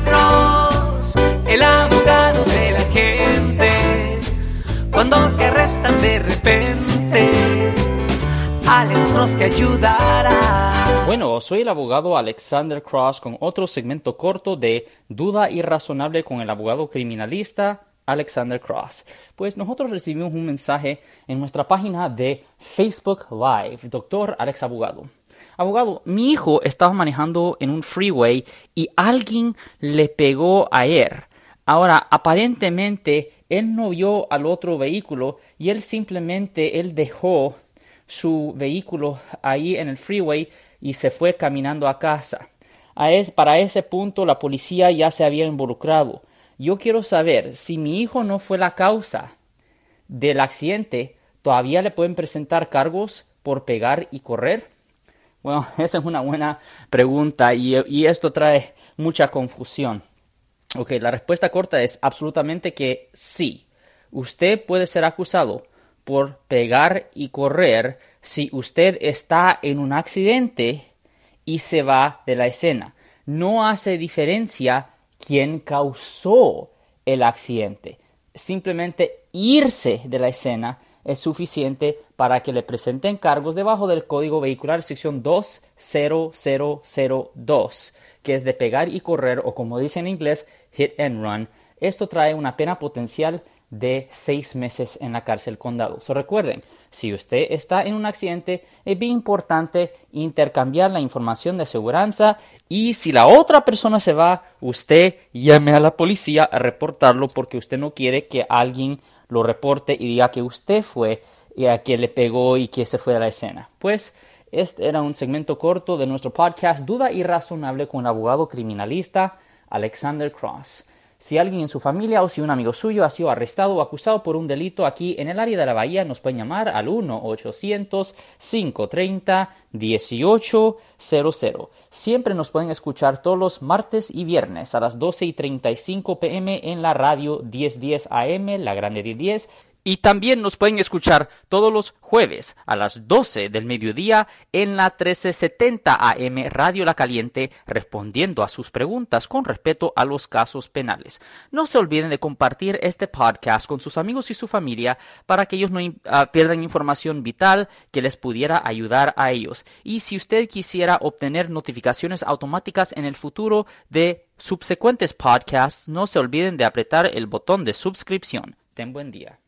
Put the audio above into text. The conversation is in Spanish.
Cross, el abogado de la gente. Cuando te de repente, ayudará. Bueno, soy el abogado Alexander Cross con otro segmento corto de Duda Irrazonable con el abogado criminalista Alexander Cross. Pues nosotros recibimos un mensaje en nuestra página de Facebook Live, doctor Alex Abogado. Abogado, mi hijo estaba manejando en un freeway y alguien le pegó a él. Ahora, aparentemente, él no vio al otro vehículo y él simplemente, él dejó su vehículo ahí en el freeway y se fue caminando a casa. para ese punto, la policía ya se había involucrado. Yo quiero saber si mi hijo no fue la causa del accidente, ¿todavía le pueden presentar cargos por pegar y correr? Bueno, esa es una buena pregunta y, esto trae mucha confusión. Ok, la respuesta corta es absolutamente que sí. Usted puede ser acusado por pegar y correr si usted está en un accidente y se va de la escena. No hace diferencia quién causó el accidente. Simplemente irse de la escena es suficiente para que le presenten cargos debajo del Código Vehicular sección 20002, que es de pegar y correr o como dice en inglés, hit and run. Esto trae una pena potencial de seis meses en la cárcel condado. So, recuerden, si usted está en un accidente, es bien importante intercambiar la información de seguridad y si la otra persona se va, usted llame a la policía a reportarlo porque usted no quiere que alguien lo reporte y diga que usted fue y a quien le pegó y que se fue a la escena. Pues este era un segmento corto de nuestro podcast Duda Irrazonable con el abogado criminalista Alexander Cross. Si alguien en su familia o si un amigo suyo ha sido arrestado o acusado por un delito aquí en el área de la bahía, nos pueden llamar al 1-800-530-1800. Siempre nos pueden escuchar todos los martes y viernes a las 12 y 35 pm en la radio 1010 AM, la grande 1010 y también nos pueden escuchar todos los jueves a las 12 del mediodía en la 1370 AM Radio La Caliente respondiendo a sus preguntas con respecto a los casos penales. No se olviden de compartir este podcast con sus amigos y su familia para que ellos no ah, pierdan información vital que les pudiera ayudar a ellos. Y si usted quisiera obtener notificaciones automáticas en el futuro de subsecuentes podcasts, no se olviden de apretar el botón de suscripción. Ten buen día.